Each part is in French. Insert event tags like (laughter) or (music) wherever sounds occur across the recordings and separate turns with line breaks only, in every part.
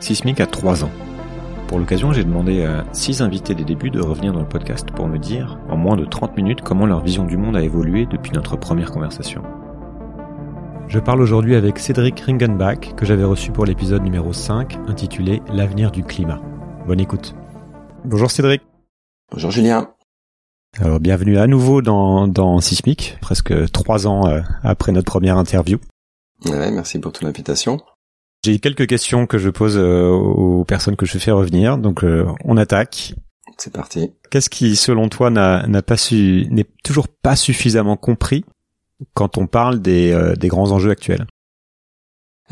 Sismic a 3 ans. Pour l'occasion, j'ai demandé à 6 invités des débuts de revenir dans le podcast pour me dire, en moins de 30 minutes, comment leur vision du monde a évolué depuis notre première conversation. Je parle aujourd'hui avec Cédric Ringenbach, que j'avais reçu pour l'épisode numéro 5, intitulé L'avenir du climat. Bonne écoute. Bonjour Cédric.
Bonjour Julien.
Alors bienvenue à nouveau dans, dans Sismic, presque trois ans euh, après notre première interview.
Ouais, merci pour ton invitation.
J'ai quelques questions que je pose euh, aux personnes que je fais revenir, donc euh, on attaque.
C'est parti.
Qu'est-ce qui, selon toi, n'a pas su, n'est toujours pas suffisamment compris quand on parle des, des grands enjeux actuels?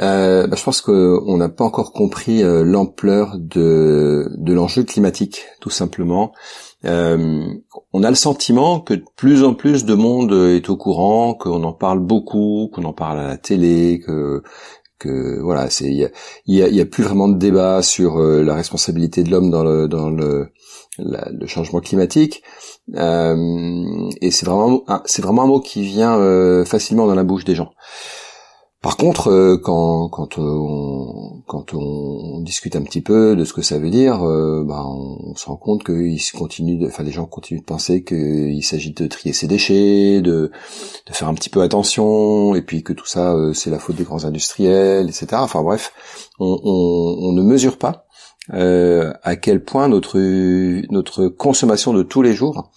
Euh, bah, je pense qu'on n'a pas encore compris euh, l'ampleur de, de l'enjeu climatique, tout simplement. Euh, on a le sentiment que de plus en plus de monde est au courant, qu'on en parle beaucoup, qu'on en parle à la télé, que que voilà, c'est il y a, plus vraiment de débat sur euh, la responsabilité de l'homme dans le dans le, le changement climatique. et c'est vraiment c'est vraiment un mot qui vient facilement dans la bouche des gens. Par contre, euh, quand quand on discute un petit peu de ce que ça veut dire, euh, ben on, se rend compte qu'il continue, de, enfin les gens continuent de penser qu'il s'agit de trier ses déchets, de faire un petit peu attention, et puis que tout ça euh, c'est la faute des grands industriels, etc. Enfin bref, on, ne mesure pas à quel point notre consommation de tous les jours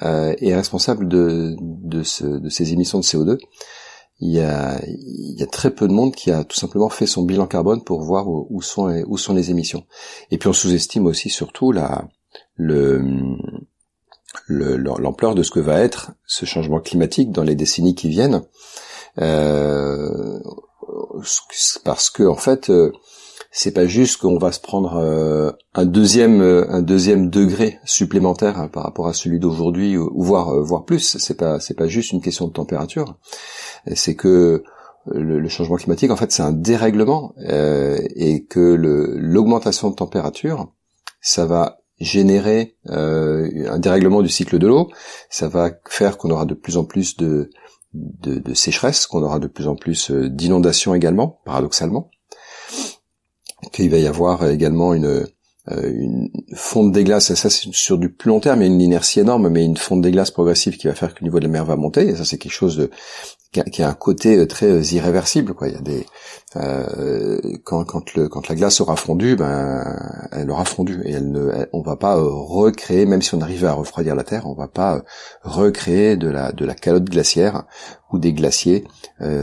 est responsable de ces émissions de CO2 il y, a, il y a très peu de monde qui a tout simplement fait son bilan carbone pour voir où, sont, les, émissions. Et puis on sous-estime aussi surtout la, le, l'ampleur de ce que va être ce changement climatique dans les décennies qui viennent, euh, parce que en fait, euh, c'est pas juste qu'on va se prendre euh, un deuxième euh, un deuxième degré supplémentaire par rapport à celui d'aujourd'hui ou, voire voire plus. C'est pas c'est pas juste une question de température c'est que le, changement climatique en fait c'est un dérèglement et que l'augmentation de température ça va générer un dérèglement du cycle de l'eau. Ça va faire qu'on aura de plus en plus de de, de sécheresse qu'on aura de plus en plus d'inondations également paradoxalement. Qu'il va y avoir également une, euh, une fonte des glaces, ça c'est sur du plus long terme, il y a une inertie énorme, mais une fonte des glaces progressive qui va faire que le niveau de la mer va monter, et ça c'est quelque chose de, qui, a, un côté euh, très euh, irréversible. Quoi. Il y a des euh, quand, quand, le, quand la glace aura fondu, ben elle aura fondu et elle ne, on va pas recréer, même si on arrivait à refroidir la Terre, on va pas recréer de la de la calotte glaciaire ou des glaciers.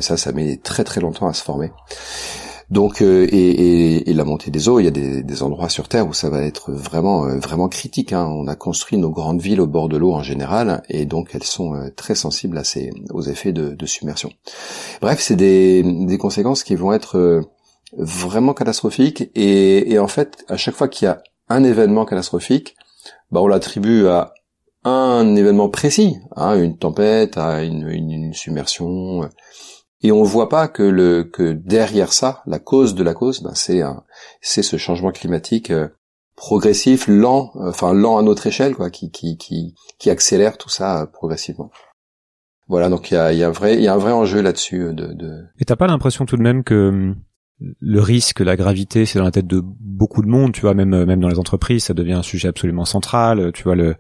ça, ça met très très longtemps à se former. Donc euh, et, et, la montée des eaux, il y a des, des, endroits sur Terre où ça va être vraiment euh, vraiment critique. Hein. On a construit nos grandes villes au bord de l'eau en général, et donc elles sont euh, très sensibles à ces aux effets de, de submersion. Bref, c'est des, des conséquences qui vont être vraiment catastrophiques. Et, et en fait, à chaque fois qu'il y a un événement catastrophique, bah on l'attribue à un événement précis, hein, une tempête, à une, une, une submersion et on voit pas que le que derrière ça, la cause de la cause, ben c'est c'est ce changement climatique euh, progressif, lent, euh, enfin lent à notre échelle, quoi, qui qui qui qui accélère tout ça euh, progressivement. Voilà, donc il y a, y a un vrai y a un vrai enjeu là-dessus de, de.
Et t'as pas l'impression tout de même que hum, le risque, la gravité, c'est dans la tête de beaucoup de monde, tu vois, même même dans les entreprises, ça devient un sujet absolument central. Tu vois le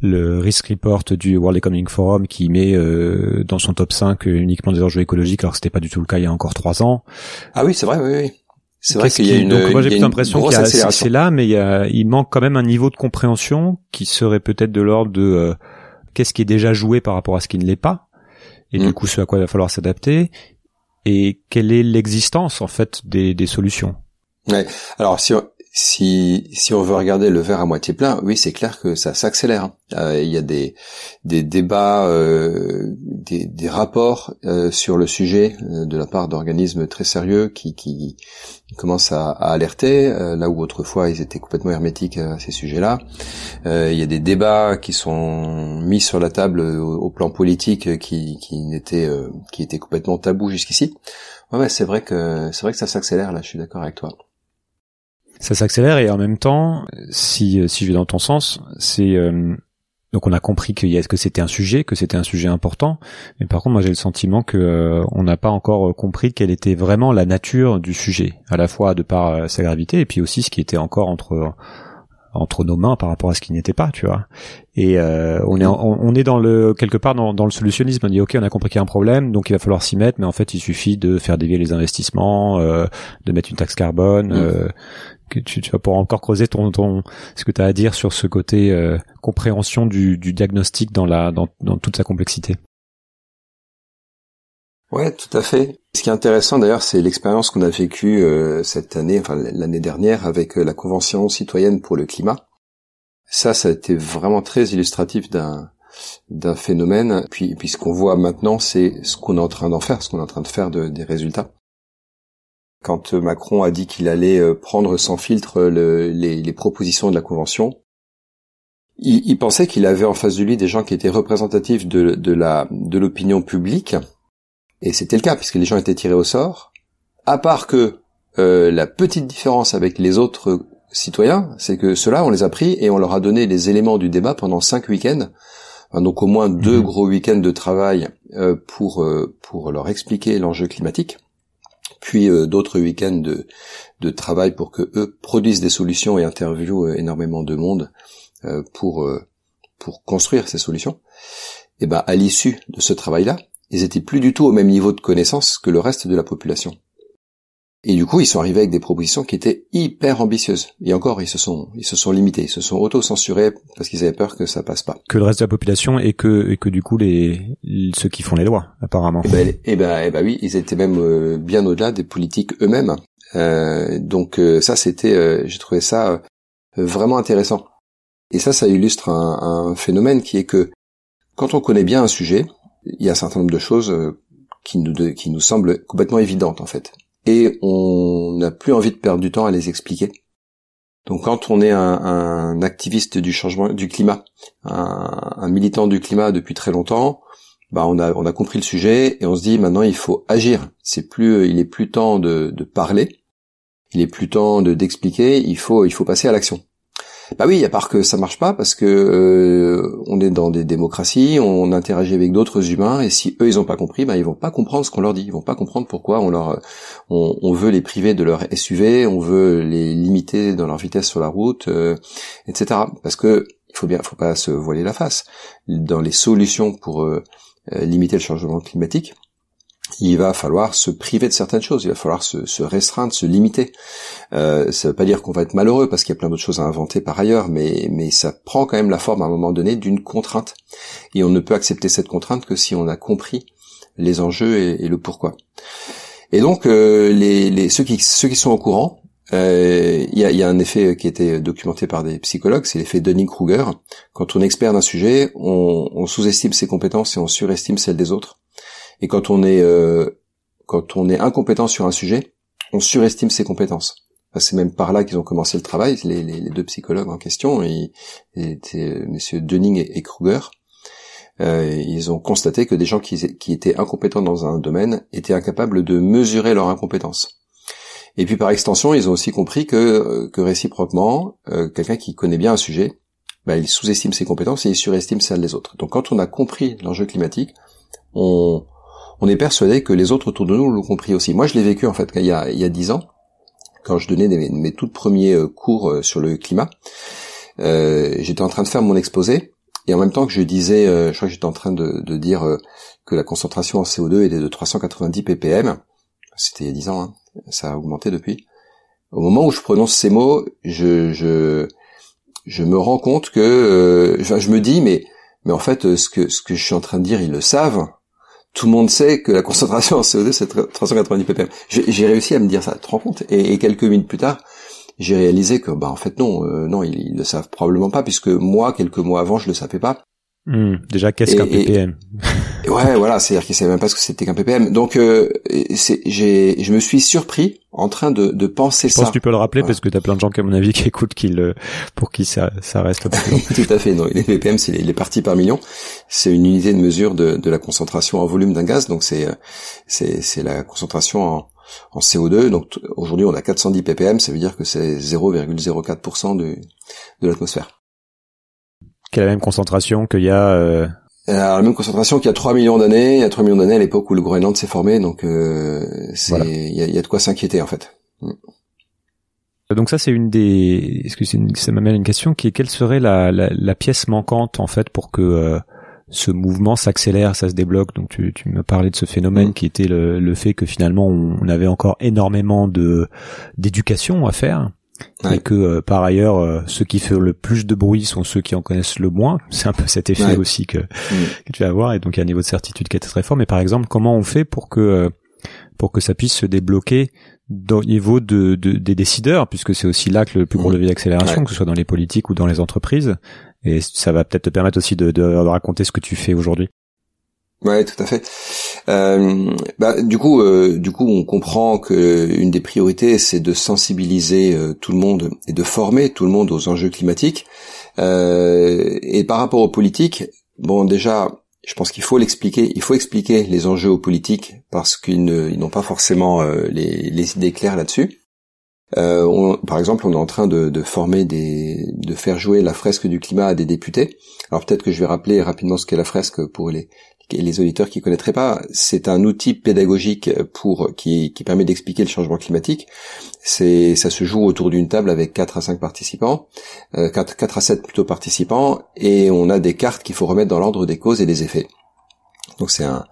le risk report du World Economic Forum qui met euh, dans son top 5 uniquement des enjeux écologiques alors que c'était pas du tout le cas il y a encore trois ans.
Ah oui, c'est vrai, oui, oui. C'est vrai qu'il y a une.
Donc moi j'ai l'impression qu'il c'est là, mais il, y a, il manque quand même un niveau de compréhension qui serait peut-être de l'ordre de euh, qu'est-ce qui est déjà joué par rapport à ce qui ne l'est pas, et du mm. coup ce à quoi il va falloir s'adapter, et quelle est l'existence en fait des, des solutions.
Ouais. Alors si si, si on veut regarder le verre à moitié plein, oui, c'est clair que ça s'accélère. Euh, il y a des, des débats, euh, des, des, rapports euh, sur le sujet euh, de la part d'organismes très sérieux qui, qui commencent à, à alerter, euh, là où autrefois ils étaient complètement hermétiques à ces sujets-là. il y a des débats qui sont mis sur la table au, plan politique qui, qui, n'étaient, qui étaient complètement tabous jusqu'ici. Ouais c'est vrai que c'est vrai que ça s'accélère là. Je suis d'accord avec toi
ça s'accélère et en même temps, si si je vais dans ton sens, c'est euh, donc on a compris que, que c'était un sujet, que c'était un sujet important, mais par contre moi j'ai le sentiment que euh, on n'a pas encore compris quelle était vraiment la nature du sujet, à la fois de par euh, sa gravité et puis aussi ce qui était encore entre entre nos mains par rapport à ce qui n'était pas, tu vois. Et euh, on est on, est dans le quelque part dans, dans le solutionnisme. On dit ok, on a compris qu'il y a un problème, donc il va falloir s'y mettre, mais en fait il suffit de faire dévier les investissements, de mettre une taxe carbone, mmh tu vas pouvoir encore creuser ton, ton ce que tu as à dire sur ce côté euh, compréhension du, du, diagnostic dans la dans, dans toute sa complexité.
Ouais, tout à fait. Ce qui est intéressant d'ailleurs, c'est l'expérience qu'on a vécue euh, cette année, enfin l'année dernière, avec euh, la Convention citoyenne pour le climat. Ça, ça a été vraiment très illustratif d'un d'un phénomène. Puis, puis ce qu'on voit maintenant, c'est ce qu'on est en train d'en faire, ce qu'on est en train de faire de, des résultats. Quand euh, Macron a dit qu'il allait euh, prendre sans filtre euh, les, propositions de la Convention, il, pensait qu'il avait en face de lui des gens qui étaient représentatifs de, la de l'opinion publique, et c'était le cas puisque les gens étaient tirés au sort. À part que la petite différence avec les autres citoyens, c'est que ceux-là, on les a pris et on leur a donné les éléments du débat pendant cinq week-ends, donc au moins deux mmh. gros week-ends de travail pour pour leur expliquer l'enjeu climatique puis euh, d'autres week-ends de, travail pour que eux produisent des solutions et interviewent euh, énormément de monde euh, pour pour construire ces solutions. Et ben à l'issue de ce travail-là, ils étaient plus du tout au même niveau de connaissance que le reste de la population. Et du coup, ils sont arrivés avec des propositions qui étaient hyper ambitieuses. Et encore, ils se sont, ils se sont limités, ils se sont auto-censurés parce qu'ils avaient peur que ça passe pas.
Que le reste de la population et que, et que du coup les, ceux qui font les lois, apparemment.
Et eh ben, et eh ben, eh ben oui, ils étaient même euh, bien au-delà des politiques eux-mêmes. Euh, donc euh, ça, c'était, euh, j'ai trouvé ça vraiment intéressant. Et ça, ça illustre un, un, phénomène qui est que quand on connaît bien un sujet, il y a un certain nombre de choses qui nous, qui nous semblent complètement évidentes en fait et on n'a plus envie de perdre du temps à les expliquer. Donc quand on est un, activiste du changement du climat, un, militant du climat depuis très longtemps, bah on a on a compris le sujet et on se dit maintenant il faut agir. C'est plus il est plus temps de, de parler, il est plus temps de d'expliquer, il faut il faut passer à l'action. Bah oui, à part que ça marche pas parce que euh, on est dans des démocraties, on interagit avec d'autres humains et si eux ils ont pas compris, bah ils vont pas comprendre ce qu'on leur dit, ils vont pas comprendre pourquoi on leur on, veut les priver de leur SUV, on veut les limiter dans leur vitesse sur la route, euh, etc. Parce que il faut bien, faut pas se voiler la face. Dans les solutions pour euh, limiter le changement climatique, il va falloir se priver de certaines choses, il va falloir se, restreindre, se limiter. Euh, ça ne veut pas dire qu'on va être malheureux parce qu'il y a plein d'autres choses à inventer par ailleurs, mais, ça prend quand même la forme à un moment donné d'une contrainte. Et on ne peut accepter cette contrainte que si on a compris les enjeux et, le pourquoi. Et donc euh, ceux, qui, sont au courant, euh, il y, a, un effet qui a été documenté par des psychologues, c'est l'effet Dunning-Kruger. Quand on est expert d'un sujet, on, on sous-estime ses compétences et on surestime celles des autres. Et quand on est euh, quand on est incompétent sur un sujet, on surestime ses compétences. c'est même par là qu'ils ont commencé le travail, les, deux psychologues en question, et, et Messieurs Dunning et, Kruger. Euh, ils ont constaté que des gens qui, étaient incompétents dans un domaine étaient incapables de mesurer leur incompétence. Et puis par extension, ils ont aussi compris que, que réciproquement, euh, quelqu'un qui connaît bien un sujet, bah, il sous-estime ses compétences et il surestime celles des autres. Donc quand on a compris l'enjeu climatique, on, on est persuadé que les autres autour de nous l'ont compris aussi. Moi, je l'ai vécu en fait il y a il y a dix ans, quand je donnais mes, mes tout premiers euh, cours euh, sur le climat. Euh, j'étais en train de faire mon exposé et en même temps que je disais, je crois que j'étais en train de, dire que la concentration en CO2 était de 390 ppm. C'était il y a dix ans, hein. ça a augmenté depuis. Au moment où je prononce ces mots, je je, je me rends compte que, je me dis mais mais en fait ce que ce que je suis en train de dire ils le savent tout le monde sait que la concentration en CO2 c'est 390 ppm. J'ai réussi à me dire ça, tu te rends compte? Et, quelques minutes plus tard, j'ai réalisé que bah en fait non, euh, non ils, ils, le savent probablement pas puisque moi quelques mois avant je le savais pas.
Hmm, déjà, qu'est-ce qu'un ppm (laughs)
Ouais, voilà, c'est-à-dire qu'ils savaient même pas ce que c'était qu'un ppm. Donc, euh, j'ai, je me suis surpris en train de, de penser
ça.
Je
pense que tu peux le rappeler parce que tu as plein de gens qui, à mon avis, qui écoutent, qui le, pour qui ça, ça reste. (laughs)
Tout à fait. Non, les ppm, c'est les, parties par million. C'est une unité de mesure de, de la concentration en volume d'un gaz. Donc, c'est, c'est, c'est la concentration en, en CO2. Donc, aujourd'hui, on a 410 ppm. Ça veut dire que c'est 0,04% de, de l'atmosphère.
Qui a la même concentration qu'il y a euh...
la même concentration qu'il y a 3 millions d'années, il y a 3 millions d'années à l'époque où le Groenland s'est formé, donc euh, il y, a, y, a, de quoi s'inquiéter en fait. Mm.
Donc ça c'est une des, est-ce que ça m'amène à une question qui est quelle serait la, la, la, pièce manquante en fait pour que euh, ce mouvement s'accélère, ça se débloque? Donc tu, tu me parlais de ce phénomène mm. qui était le, le, fait que finalement on avait encore énormément de d'éducation à faire et que euh, par ailleurs euh, ceux qui font le plus de bruit sont ceux qui en connaissent le moins. (laughs) C'est un peu cet effet aussi que, mm. que tu vas avoir et donc il y a un niveau de certitude qui est très fort. Mais par exemple, comment on fait pour que euh, pour que ça puisse se débloquer au niveau de, de, des décideurs, puisque c'est aussi là que le plus gros mm. levier d'accélération, que ce soit dans les politiques ou dans les entreprises. Et ça va peut-être te permettre aussi de, de, raconter ce que tu fais aujourd'hui.
Ouais, tout à fait. Euh, bah, du coup, euh, du coup, on comprend que une des priorités, c'est de sensibiliser euh, tout le monde et de former tout le monde aux enjeux climatiques. Euh, et par rapport aux politiques, bon, déjà, je pense qu'il faut l'expliquer. Il faut expliquer les enjeux aux politiques parce qu'ils n'ont pas forcément les, les idées claires là-dessus. Euh, par exemple, on est en train de, de, former des, de faire jouer la fresque du climat à des députés. Alors peut-être que je vais rappeler rapidement ce qu'est la fresque pour les, les auditeurs qui connaîtraient pas. C'est un outil pédagogique pour qui, permet d'expliquer le changement climatique. C'est ça se joue autour d'une table avec 4 à 5 participants, euh, 4, 4 à 7 plutôt participants, et on a des cartes qu'il faut remettre dans l'ordre des causes et des effets. Donc c'est un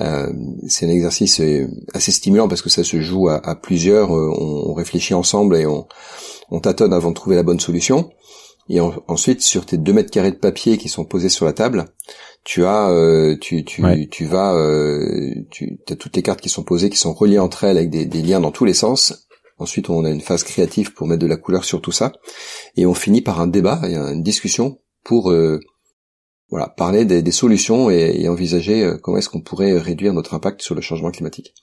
euh, c'est un exercice euh, assez stimulant parce que ça se joue à, plusieurs. Euh, on, réfléchit ensemble et on, on, tâtonne avant de trouver la bonne solution. Et ensuite, sur tes deux mètres carrés de papier qui sont posés sur la table, tu as, tu, tu, tu vas, tu as toutes les cartes qui sont posées, qui sont reliées entre elles avec des, des liens dans tous les sens. Ensuite, on a une phase créative pour mettre de la couleur sur tout ça, et on finit par un débat, une discussion pour voilà, parler des, des solutions et, et, envisager euh, comment est-ce qu'on pourrait réduire notre impact sur le changement climatique.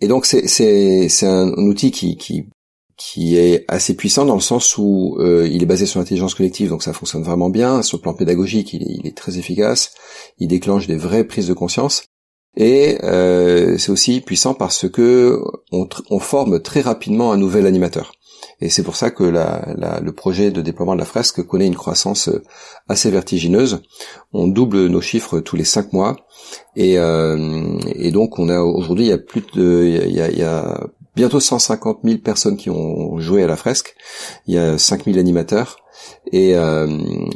Et donc c'est c'est c'est un, outil qui qui qui est assez puissant dans le sens où euh, il est basé sur l'intelligence collective, donc ça fonctionne vraiment bien. Sur le plan pédagogique, il est, il est très efficace. Il déclenche des vraies prises de conscience. Et euh, c'est aussi puissant parce que on, on, forme très rapidement un nouvel animateur. Et c'est pour ça que le projet de déploiement de la fresque connaît une croissance euh, assez vertigineuse. On double nos chiffres tous les cinq mois. Et, euh, donc on a aujourd'hui il y a plus de il y a, bientôt 150 000 personnes qui ont joué à la fresque. Il y a 5 000 animateurs et, euh,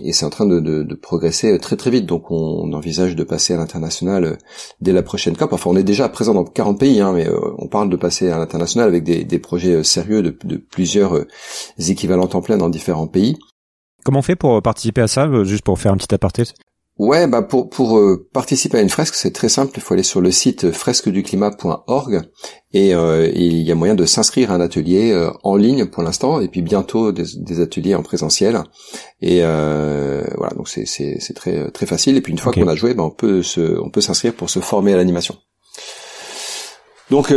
et c'est en train de, progresser très très vite. Donc on, envisage de passer à l'international euh, dès la prochaine COP. Enfin, on est déjà présent dans 40 pays, hein, mais euh, on parle de passer à l'international avec des, projets sérieux de, de plusieurs équivalents en plein dans différents pays.
Comment on fait pour participer à ça, juste pour faire un petit aparté?
Ouais, bah pour pour euh, participer à une fresque, c'est très simple. Il faut aller sur le site fresqueduclima.org et euh, il y a moyen de s'inscrire à un atelier euh, en ligne pour l'instant, et puis bientôt des, ateliers en présentiel. Et voilà, donc c'est très très facile. Et puis une fois qu'on a joué, bah, on peut se on peut s'inscrire pour se former à l'animation. Donc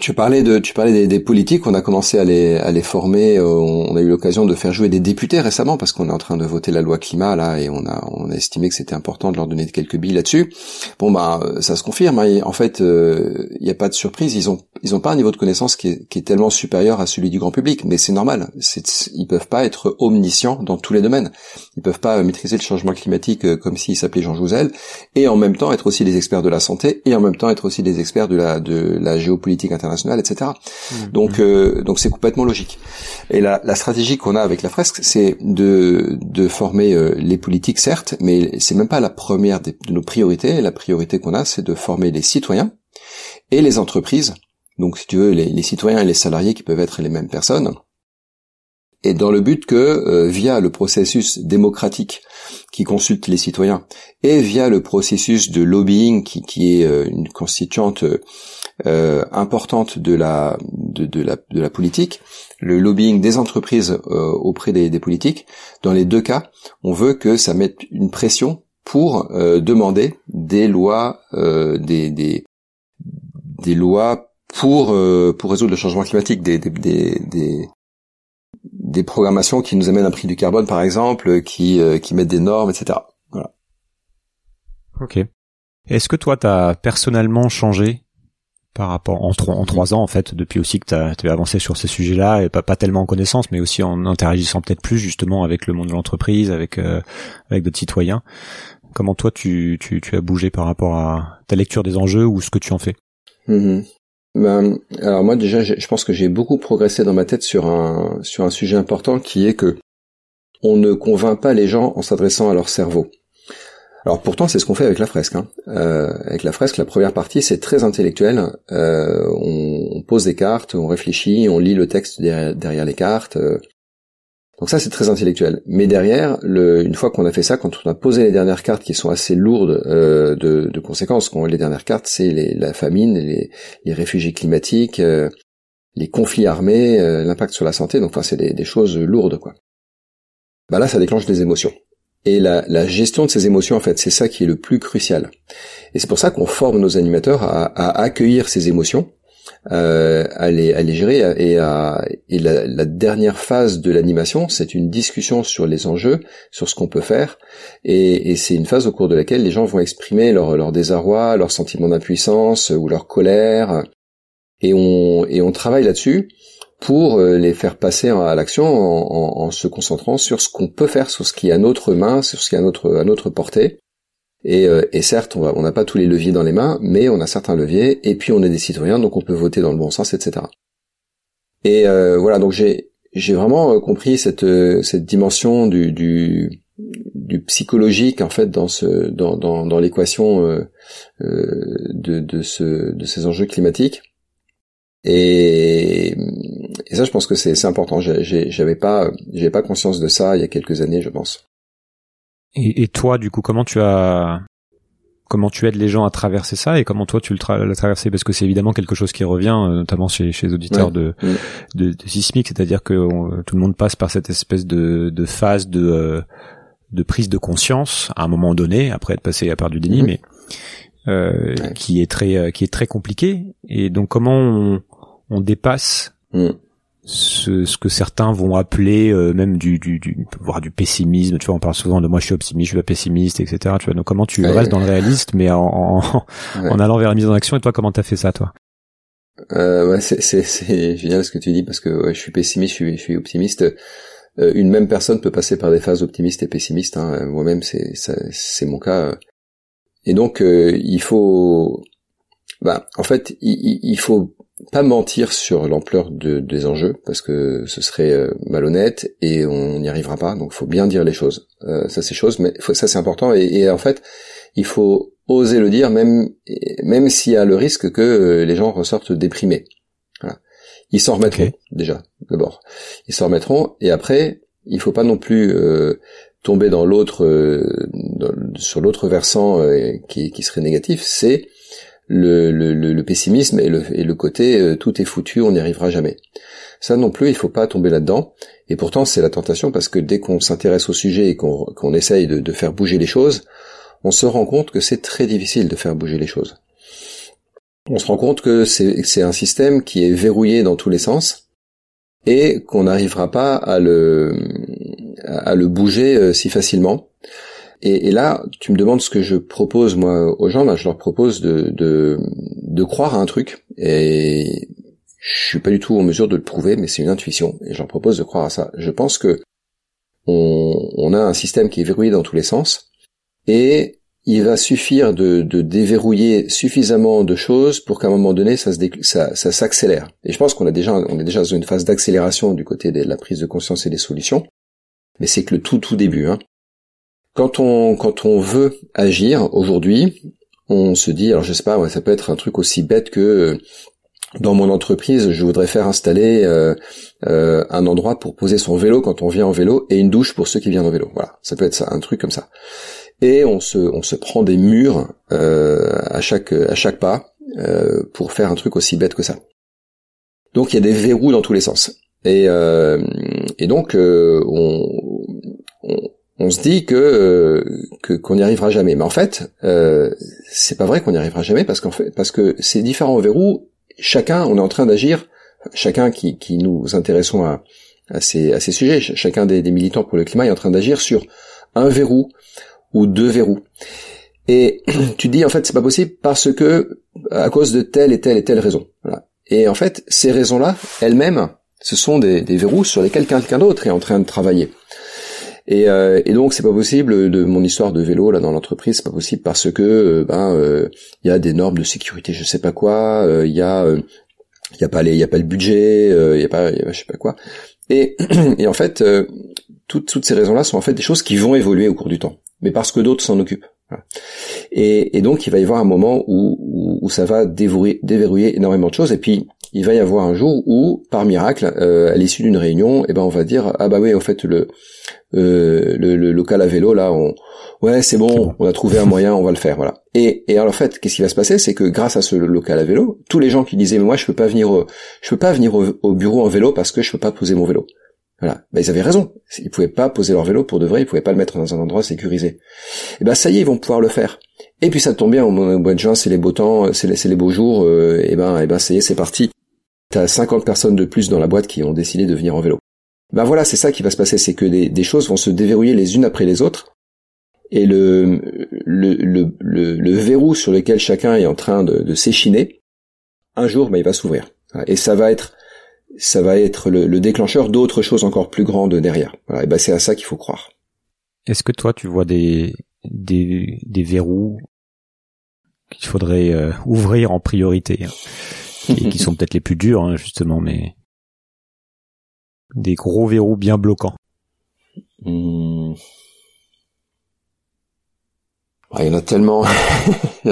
tu parlais de, tu parlais des, politiques. On a commencé à les, à les former. Euh, on a eu l'occasion de faire jouer des députés récemment parce qu'on est en train de voter la loi climat là et on a, on a estimé que c'était important de leur donner quelques billes là-dessus. Bon bah, ça se confirme. Hein. En fait, euh, il n'y a pas de surprise. Ils ont, ils ont pas un niveau de connaissance qui est, qui est tellement supérieur à celui du grand public, mais c'est normal. Ils peuvent pas être omniscients dans tous les domaines. Ils peuvent pas maîtriser le changement climatique euh, comme s'ils s'appelaient Jean Jouzel et en même temps être aussi des experts de la santé et en même temps être aussi des experts de la, de la géopolitique international, etc. Mmh. Donc, euh, donc c'est complètement logique. Et la, la stratégie qu'on a avec la fresque, c'est de, de former euh, les politiques, certes, mais c'est même pas la première de nos priorités. La priorité qu'on a, c'est de former les citoyens et les entreprises. Donc, si tu veux, les, les citoyens et les salariés qui peuvent être les mêmes personnes et dans le but que, euh, via le processus démocratique qui consulte les citoyens, et via le processus de lobbying qui, qui est euh, une constituante euh, importante de la, de, de, la, de la politique, le lobbying des entreprises auprès des, des, politiques, dans les deux cas, on veut que ça mette une pression pour demander des lois, des, des, des lois pour pour résoudre le changement climatique, des, des, des, des programmations qui nous amènent un prix du carbone, par exemple, qui, euh, qui mettent des normes, etc. Voilà.
Ok. Est-ce que toi, tu as personnellement changé par rapport en, trois ans en fait depuis aussi que tu as, avancé sur ces sujets-là et pas, pas tellement en connaissance mais aussi en interagissant peut-être plus justement avec le monde de l'entreprise avec euh, avec d'autres citoyens. Comment toi tu, tu, tu as bougé par rapport à ta lecture des enjeux ou ce que tu en fais?
Mm-hmm. ben, alors moi déjà je pense que j'ai beaucoup progressé dans ma tête sur un sur un sujet important qui est que on ne convainc pas les gens en s'adressant à leur cerveau alors pourtant, c'est ce qu'on fait avec la fresque. Hein. Euh, avec la fresque, la première partie, c'est très intellectuel. Euh, on, pose des cartes, on réfléchit, on lit le texte derrière, les cartes. Euh. Donc ça, c'est très intellectuel. Mais derrière, une fois qu'on a fait ça, quand on a posé les dernières cartes qui sont assez lourdes de, de, conséquences, quand les dernières cartes, c'est la famine, les, les, réfugiés climatiques, les conflits armés, l'impact sur la santé. Donc, enfin, c'est des, des choses lourdes, quoi. Bah là, ça déclenche des émotions. Et la, gestion de ces émotions, en fait, c'est ça qui est le plus crucial. Et c'est pour ça qu'on forme nos animateurs à, accueillir ces émotions, euh, à, les, à gérer. Et, à, et la, dernière phase de l'animation, c'est une discussion sur les enjeux, sur ce qu'on peut faire. Et, et c'est une phase au cours de laquelle les gens vont exprimer leur, leur désarroi, leur sentiment d'impuissance ou leur colère. Et on, et on travaille là-dessus pour euh, les faire passer à l'action en, se concentrant sur ce qu'on peut faire, sur ce qui est à notre main, sur ce qui est à notre, à notre portée. Et, euh, et certes, on n'a pas tous les leviers dans les mains, mais on a certains leviers, et puis on est des citoyens, donc on peut voter dans le bon sens, etc. Et euh, voilà, donc j'ai vraiment compris cette cette dimension du, du, du psychologique en fait dans dans dans, dans l'équation de de ce de ces enjeux climatiques et, et ça, je pense que c'est important. J'avais pas, j'avais pas conscience de ça il y a quelques années, je pense.
Et, et toi, du coup, comment tu as, comment tu aides les gens à traverser ça et comment toi tu l'as traversé parce que c'est évidemment quelque chose qui revient euh, notamment chez, chez les auditeurs de, de, de sismique c'est-à-dire que tout le monde passe par cette espèce de, de phase de euh, de prise de conscience à un moment donné après être passé à part du déni mm-hmm. mais euh, qui est très euh, qui est très compliqué et donc comment on, on dépasse mm. Ce, ce, que certains vont appeler euh, même du, du, du voire du pessimisme. Tu vois, on parle souvent de moi je suis optimiste, je suis pas pessimiste, etc. Tu vois, donc comment tu restes dans le réaliste, mais en, en, allant vers la mise en action. Et toi, comment t'as fait ça, toi?
Euh, ouais, c'est, c'est, c'est génial ce que tu dis parce que je suis pessimiste, je suis, je suis optimiste. Euh, une même personne peut passer par des phases optimistes et pessimistes. Hein. Moi-même, c'est, c'est mon cas. Et donc, euh, il faut, bah, en fait, il, il faut pas mentir sur l'ampleur de, des enjeux parce que ce serait euh, malhonnête et on n'y arrivera pas. Donc, il faut bien dire les choses. Euh, ça, c'est chose, mais ça, c'est important. Et, en fait, il faut oser le dire, même même s'il y a le risque que euh, les gens ressortent déprimés. Voilà. Ils s'en remettront déjà, d'abord. Ils s'en remettront et après, il faut pas non plus tomber dans l'autre, sur l'autre versant qui, qui serait négatif. C'est le, pessimisme et le, côté euh, tout est foutu, on n'y arrivera jamais. Ça non plus, il faut pas tomber là-dedans. Et pourtant, c'est la tentation parce que dès qu'on s'intéresse au sujet et qu'on essaye de, de, faire bouger les choses, on se rend compte que c'est très difficile de faire bouger les choses. On se rend compte que c'est un système qui est verrouillé dans tous les sens et qu'on n'arrivera pas à le, à le bouger euh, si facilement. Et, et, là, tu me demandes ce que je propose moi aux gens. Ben, je leur propose de, de, de croire à un truc. Et je suis pas du tout en mesure de le prouver, mais c'est une intuition. Et je leur propose de croire à ça. Je pense que on, on a un système qui est verrouillé dans tous les sens. Et il va suffire de, de déverrouiller suffisamment de choses pour qu'à un moment donné ça, se ça, ça s'accélère. Et je pense qu'on a déjà on est déjà dans une phase d'accélération du côté de la prise de conscience et des solutions. Mais c'est que le tout tout début. Hein. Quand on quand on veut agir aujourd'hui, on se dit alors je sais pas, ça peut être un truc aussi bête que euh, dans mon entreprise, je voudrais faire installer euh, euh, un endroit pour poser son vélo quand on vient en vélo et une douche pour ceux qui viennent en vélo. Voilà, ça peut être ça, un truc comme ça. Et on se on se prend des murs à chaque à chaque pas pour faire un truc aussi bête que ça. Donc il y a des verrous dans tous les sens. Et, et donc on, on on se dit que qu'on n'y arrivera jamais. Mais en fait, euh, c'est pas vrai qu'on n'y arrivera jamais parce que ces différents verrous, chacun, on est en train d'agir, chacun qui, qui nous intéressons à, à, ces, à ces sujets, chacun des, militants pour le climat est en train d'agir sur un verrou ou deux verrous. Et (clears throat) tu dis en fait c'est pas possible parce que à cause de telle et telle et telle raison. Voilà. Et en fait ces raisons-là elles-mêmes ce sont des, des verrous sur lesquels quelqu'un d'autre est en train de travailler. Et, euh, et donc c'est pas possible de mon histoire de vélo là dans l'entreprise, c'est pas possible parce que euh, ben euh, il y a des normes de sécurité, je sais pas quoi, euh, il y a il y a pas les il y a pas le budget, il y a pas y a, je sais pas quoi. Et, (clears throat) et en fait toutes toutes ces raisons là sont en fait des choses qui vont évoluer au cours du temps, mais parce que d'autres s'en occupent. Et, et, donc il va y avoir un moment où, où, où ça va déverrouiller énormément de choses et puis il va y avoir un jour où, par miracle, euh, à l'issue d'une réunion, eh ben on va dire ah bah oui, en fait le euh, le, le, local à vélo là, on ouais c'est bon, on a trouvé un moyen, on va le faire, voilà. Et, et alors en fait, qu'est-ce qui va se passer, c'est que grâce à ce local à vélo, tous les gens qui disaient mais moi je peux pas venir, au, je peux pas venir au, bureau en vélo parce que je peux pas poser mon vélo. Voilà, ben, ils avaient raison. Ils pouvaient pas poser leur vélo pour de vrai, ils pouvaient pas le mettre dans un endroit sécurisé. Et eh ben ça y est, ils vont pouvoir le faire. Et puis ça tombe bien, au mois de juin, c'est les beaux temps, c'est les, les, beaux jours. Euh, et ben, et ben ça y est, c'est parti t'as 50 personnes de plus dans la boîte qui ont décidé de venir en vélo. Ben voilà, c'est ça qui va se passer, c'est que des, choses vont se déverrouiller les unes après les autres, et le, le, verrou sur lequel chacun est en train de, s'échiner, un jour, ben, il va s'ouvrir. Et ça va être, ça va être le, déclencheur d'autres choses encore plus grandes derrière. Et ben c'est à ça qu'il faut croire.
Est-ce que toi, tu vois des, des, des verrous qu'il faudrait euh, ouvrir en priorité hein? Qui, sont peut-être les plus durs hein, justement, mais des gros verrous bien bloquants.
Hmm. il y en a tellement. (laughs) il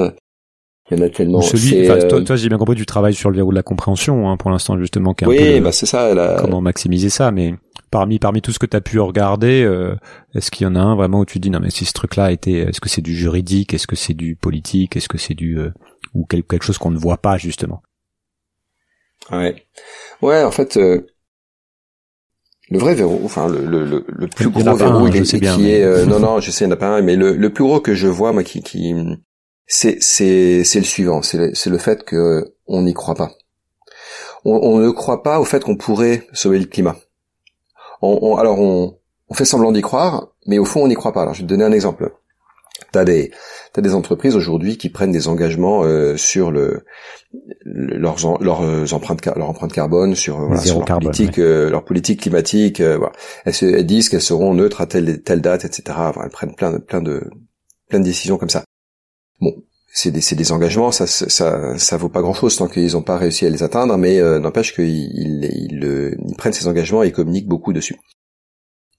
y en a tellement.
Euh, toi, j'ai bien compris, tu travailles sur le verrou de la compréhension hein, pour l'instant justement.
Qui oui, bah c'est ça.
Comment maximiser ça, mais parmi parmi tout ce que tu as pu regarder, euh, est-ce qu'il y en a un vraiment où tu dis non mais si ce truc-là était, est-ce que c'est du juridique, est-ce que c'est du politique, est-ce que c'est du euh, ou quelque chose qu'on ne voit pas justement?
Ouais. Ouais, en fait, euh, le vrai verrou, enfin le, le, le plus gros verrou, il est, bien, qui est, euh, (laughs) non non, je sais, il n'y en a pas un, mais le, le plus gros que je vois, moi, qui, qui c'est c'est c'est le suivant, c'est le, c'est le fait que on n'y croit pas. On, on, ne croit pas au fait qu'on pourrait sauver le climat. On, alors on, on fait semblant d'y croire, mais au fond on n'y croit pas. Alors je vais te donner un exemple. T'as des t'as des entreprises aujourd'hui qui prennent des engagements euh, sur le, leurs leurs euh, empreintes leur empreinte carbone sur, euh, leur politique leur politique climatique voilà. elles, disent qu'elles seront neutres à telle telle date etc elles prennent plein de plein de plein de décisions comme ça bon c'est des, des engagements, ça, ça, ça vaut pas grand chose tant qu'ils n'ont pas réussi à les atteindre, mais n'empêche qu'ils ils, ils, ils, prennent ces engagements et communiquent beaucoup dessus.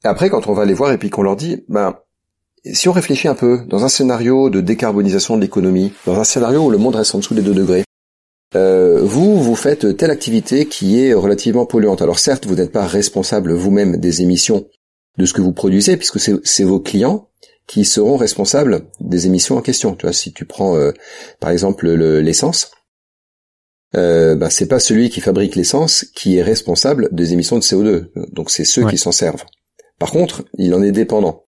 Après, quand on va les voir et puis qu'on leur dit, ben, si on réfléchit un peu, dans un scénario de décarbonisation de l'économie, dans un scénario où le monde reste en dessous des 2 degrés, euh, vous, vous faites telle activité qui est relativement polluante. Alors certes, vous n'êtes pas responsable vous-même des émissions de ce que vous produisez, puisque c'est vos clients qui seront responsables des émissions en question. Tu vois, si tu prends euh, par exemple l'essence, euh, bah, c'est pas celui qui fabrique l'essence qui est responsable des émissions de CO2. Donc c'est ceux qui s'en servent. Par contre, il en est dépendant.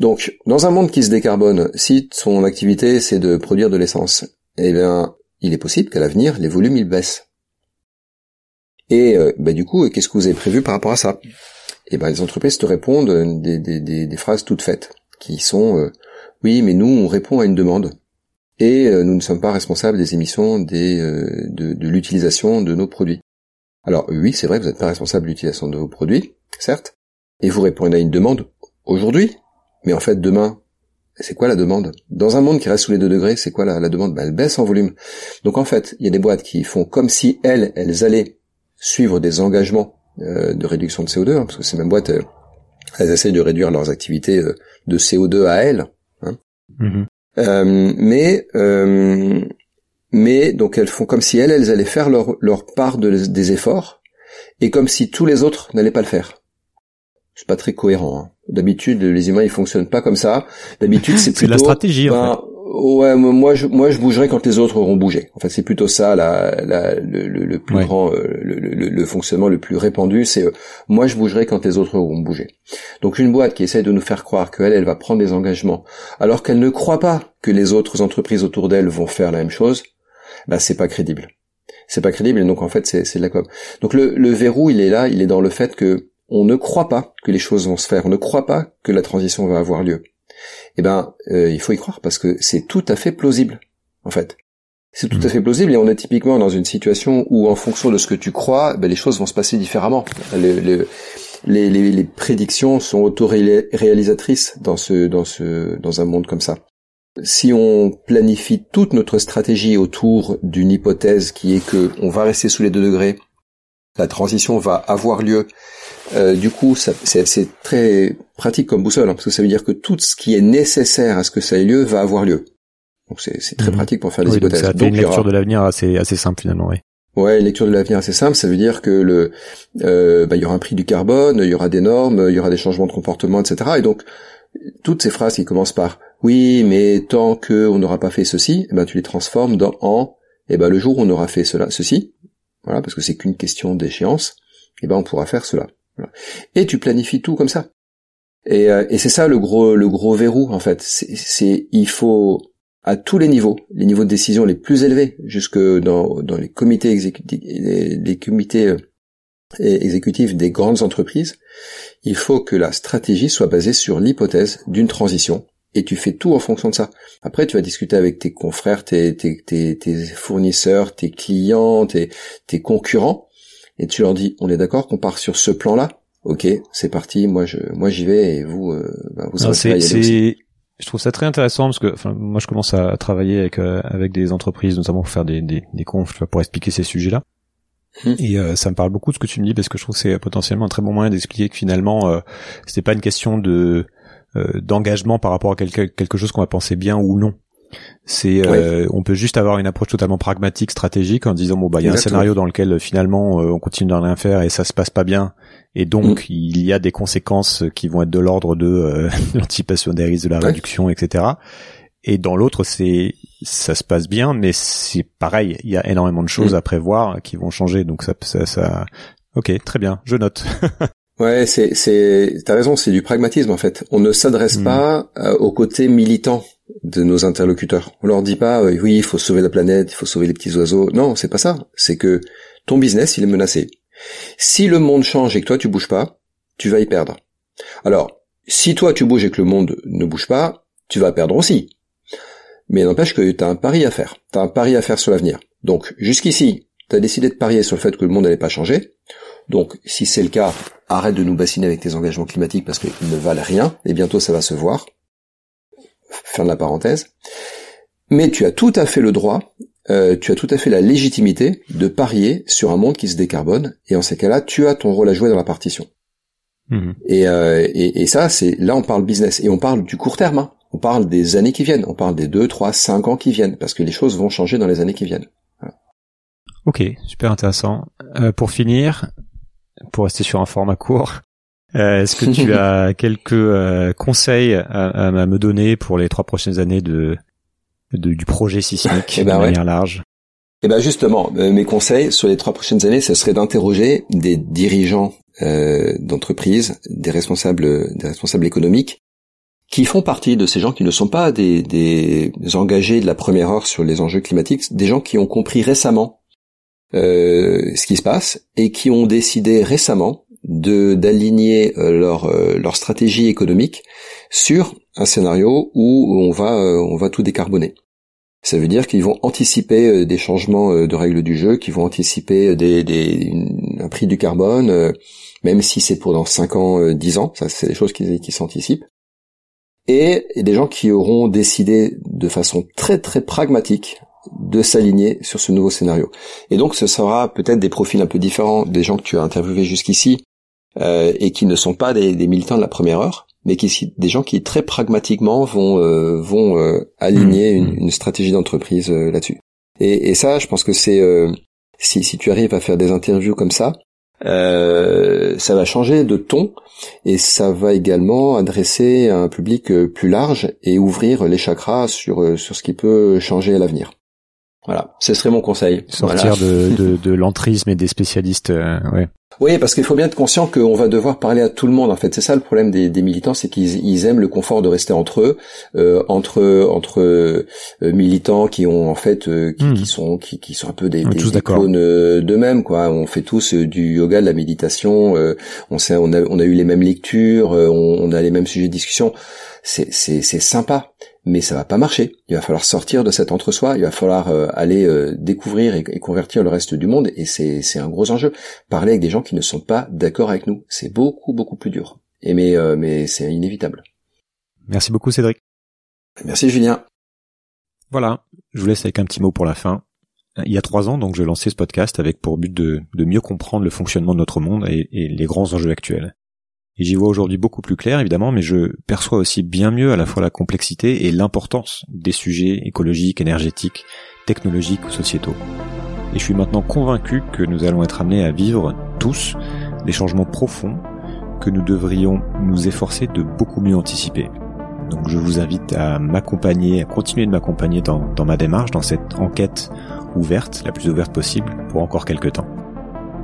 Donc, dans un monde qui se décarbone, si son activité c'est de produire de l'essence, eh bien, il est possible qu'à l'avenir, les volumes ils baissent. Et euh, bah, du coup, qu'est-ce que vous avez prévu par rapport à ça? Eh ben, les entreprises te répondent des, des, phrases toutes faites, qui sont euh, oui, mais nous, on répond à une demande, et euh, nous ne sommes pas responsables des émissions de, de l'utilisation de nos produits. Alors oui, c'est vrai, vous n'êtes pas responsable de l'utilisation de vos produits, certes, et vous répondez à une demande aujourd'hui, mais en fait, demain, c'est quoi la demande? Dans un monde qui reste sous les 2 degrés, c'est quoi la, demande? Ben, Elle baisse en volume. Donc en fait, il y a des boîtes qui font comme si elles, elles allaient suivre des engagements euh, de réduction de CO2, hein, parce que ces mêmes boîtes, euh, elles essayent de réduire leurs activités euh, de CO2 à elles. Hein. Mm-hmm. mais mais donc elles font comme si elles, elles allaient faire leur, leur part des efforts, et comme si tous les autres n'allaient pas le faire c'est pas très cohérent. Hein. D'habitude, les humains ils fonctionnent pas comme ça. D'habitude, c'est (laughs) plutôt
la stratégie. en ben, fait.
Ouais, moi je moi je bougerai quand les autres auront bougé. En fait, c'est plutôt ça la, la le, le, plus grand euh, le, le, le, fonctionnement le plus répandu, c'est euh, moi je bougerai quand les autres auront bougé. Donc une boîte qui essaie de nous faire croire qu'elle elle va prendre des engagements alors qu'elle ne croit pas que les autres entreprises autour d'elle vont faire la même chose, bah c'est pas crédible. C'est pas crédible et donc en fait c'est c'est de la com. Donc le, le verrou il est là, il est dans le fait que on ne croit pas que les choses vont se faire, on ne croit pas que la transition va avoir lieu. eh ben, il faut y croire parce que c'est tout à fait plausible, en fait. C'est tout à fait plausible et on est typiquement dans une situation où, en fonction de ce que tu crois, ben, les choses vont se passer différemment. Les, les, les, les prédictions sont autoréalisatrices dans ce, dans ce, dans un monde comme ça. Si on planifie toute notre stratégie autour d'une hypothèse qui est que on va rester sous les deux degrés, la transition va avoir lieu. Euh, du coup, c'est très pratique comme boussole, hein, parce que ça veut dire que tout ce qui est nécessaire à ce que ça ait lieu va avoir lieu. Donc c'est très mhm. pratique pour faire des hypothèses.
Donc ça fait une lecture de l'avenir assez assez simple finalement, oui.
Ouais, lecture de l'avenir assez simple, ça veut dire que le, euh, bah, il y aura un prix du carbone, il y aura des normes, il y aura des changements de comportement, etc. Et donc toutes ces phrases qui commencent par oui, mais tant que on n'aura pas fait ceci, eh ben tu les transformes dans en eh ben le jour où on aura fait cela, ceci, voilà, parce que c'est qu'une question d'échéance, eh ben on pourra faire cela. Et tu planifies tout comme ça. Et, euh, et c'est ça le gros le gros verrou en fait. C'est il faut à tous les niveaux, les niveaux de décision les plus élevés, jusque dans, les comités exécutifs, les, comités euh, exécutifs des grandes entreprises, il faut que la stratégie soit basée sur l'hypothèse d'une transition et tu fais tout en fonction de ça. Après, tu vas discuter avec tes confrères, tes, fournisseurs, tes clients, tes concurrents, et tu leur dis, on est d'accord qu'on part sur ce plan-là? Ok, c'est parti. Moi, je, moi, j'y vais et vous, euh, bah, vous
savez je trouve ça très intéressant parce que enfin, moi je commence à travailler avec euh, avec des entreprises notamment pour faire des des, des confs pour expliquer ces sujets-là. Hum. Et euh, ça me parle beaucoup de ce que tu me dis parce que je trouve que c'est potentiellement un très bon moyen d'expliquer que finalement euh, c'était pas une question de euh, d'engagement par rapport à quelque quelque chose qu'on va penser bien ou non. C'est on peut juste avoir une approche totalement pragmatique, stratégique en disant bon bah il y a un scénario dans lequel finalement on continue de rien faire et ça se passe pas bien et donc mm. il y a des conséquences qui vont être de l'ordre de euh, (laughs) l'anticipation des risques, de la réduction, etc. Et dans l'autre, c'est ça se passe bien, mais c'est pareil, il y a énormément de choses mm. à prévoir qui vont changer. Donc ça, ça, ça... ok, très bien, je note. (laughs)
ouais, c'est c'est t'as raison, c'est du pragmatisme en fait. On ne s'adresse mm. pas euh, au côté militant de nos interlocuteurs. On leur dit pas euh, oui, il faut sauver la planète, il faut sauver les petits oiseaux. Non, c'est pas ça. C'est que ton business, il est menacé. Si le monde change et que toi tu bouges pas, tu vas y perdre. Alors, si toi tu bouges et que le monde ne bouge pas, tu vas perdre aussi. Mais n'empêche que tu as un pari à faire. Tu as un pari à faire sur l'avenir. Donc, jusqu'ici, tu as décidé de parier sur le fait que le monde n'allait pas changer. Donc, si c'est le cas, arrête de nous bassiner avec tes engagements climatiques parce qu'ils ne valent rien, et bientôt ça va se voir. Fin de la parenthèse. Mais tu as tout à fait le droit euh, tu as tout à fait la légitimité de parier sur un monde qui se décarbone, et en ces cas-là, tu as ton rôle à jouer dans la partition. Mhm. Euh, et, et, ça, c'est là on parle business et on parle du court terme. Hein. On parle des années qui viennent. On parle des 2, 3, 5 ans qui viennent parce que les choses vont changer dans les années qui viennent.
Ok, super intéressant. Euh, pour finir, pour rester sur un format court, est-ce que tu (laughs) as quelques conseils à, me donner pour les trois prochaines années de du projet sismique eh ben de manière large?
Eh ben justement, euh, mes conseils sur les trois prochaines années, ce serait d'interroger des dirigeants euh, d'entreprises, des responsables, des responsables économiques, qui font partie de ces gens qui ne sont pas des, des engagés de la première heure sur les enjeux climatiques, des gens qui ont compris récemment euh, ce qui se passe et qui ont décidé récemment de d'aligner euh, leur euh, leur stratégie économique sur un scénario où on va on va tout décarboner. Ça veut dire qu'ils vont anticiper euh, des changements euh, de règles du jeu, qu'ils vont anticiper euh, des, un prix du carbone, même si c'est pour dans 5 ans, 10 ans, ça c'est des choses qui, qui s'anticipent. Et, des gens qui auront décidé de façon très très pragmatique de s'aligner sur ce nouveau scénario. Et donc ce sera peut-être des profils un peu différents des gens que tu as interviewés jusqu'ici euh, et qui ne sont pas des, des militants de la première heure, mais qui des gens qui très pragmatiquement vont euh, vont euh, aligner mmh. une, stratégie d'entreprise euh, là-dessus. Et, et, ça, je pense que c'est si si tu arrives à faire des interviews comme ça, ça va changer de ton et ça va également adresser un public plus large et ouvrir les chakras sur sur ce qui peut changer à l'avenir. Voilà, ce serait mon conseil.
Sortir de, de, (laughs) de l'entrisme et des spécialistes, ouais.
Oui, parce qu'il faut bien être conscient qu'on va devoir parler à tout le monde. En fait, c'est ça le problème des, des militants, c'est qu'ils aiment le confort de rester entre eux, euh, entre entre euh, militants qui ont en fait euh, qui, qui, sont qui, qui, sont un peu des, des icônes euh, d'eux-mêmes. Quoi, on fait tous du yoga, de la méditation. on sait, on a on a eu les mêmes lectures, on, on a les mêmes sujets de discussion. C'est c'est c'est sympa mais ça va pas marcher. Il va falloir sortir de cet entre-soi, il va falloir euh, aller euh, découvrir et, convertir le reste du monde, et c'est un gros enjeu. Parler avec des gens qui ne sont pas d'accord avec nous, c'est beaucoup beaucoup plus dur. Et mais euh, mais c'est inévitable.
Merci beaucoup Cédric.
Merci Julien.
Voilà, je vous laisse avec un petit mot pour la fin. Il y a trois ans, donc, je lançais ce podcast avec pour but de, de mieux comprendre le fonctionnement de notre monde et les grands enjeux actuels. Et j'y vois aujourd'hui beaucoup plus clair, évidemment, mais je perçois aussi bien mieux à la fois la complexité et l'importance des sujets écologiques, énergétiques, technologiques ou sociétaux. Et je suis maintenant convaincu que nous allons être amenés à vivre tous des changements profonds que nous devrions nous efforcer de beaucoup mieux anticiper. Donc je vous invite à m'accompagner, à continuer de m'accompagner dans, dans ma démarche, dans cette enquête ouverte, la plus ouverte possible, pour encore quelques temps.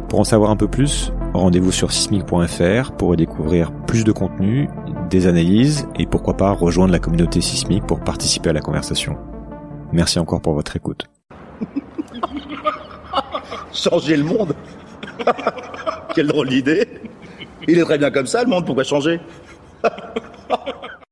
Pour en savoir un peu plus, Rendez-vous sur sismic.fr pour découvrir plus de contenu, des analyses et pourquoi pas rejoindre la communauté sismique pour participer à la conversation. Merci encore pour votre écoute. (laughs)
Changer le monde (laughs) Quelle drôle d'idée Il est très bien comme ça le monde, pourquoi changer? (laughs)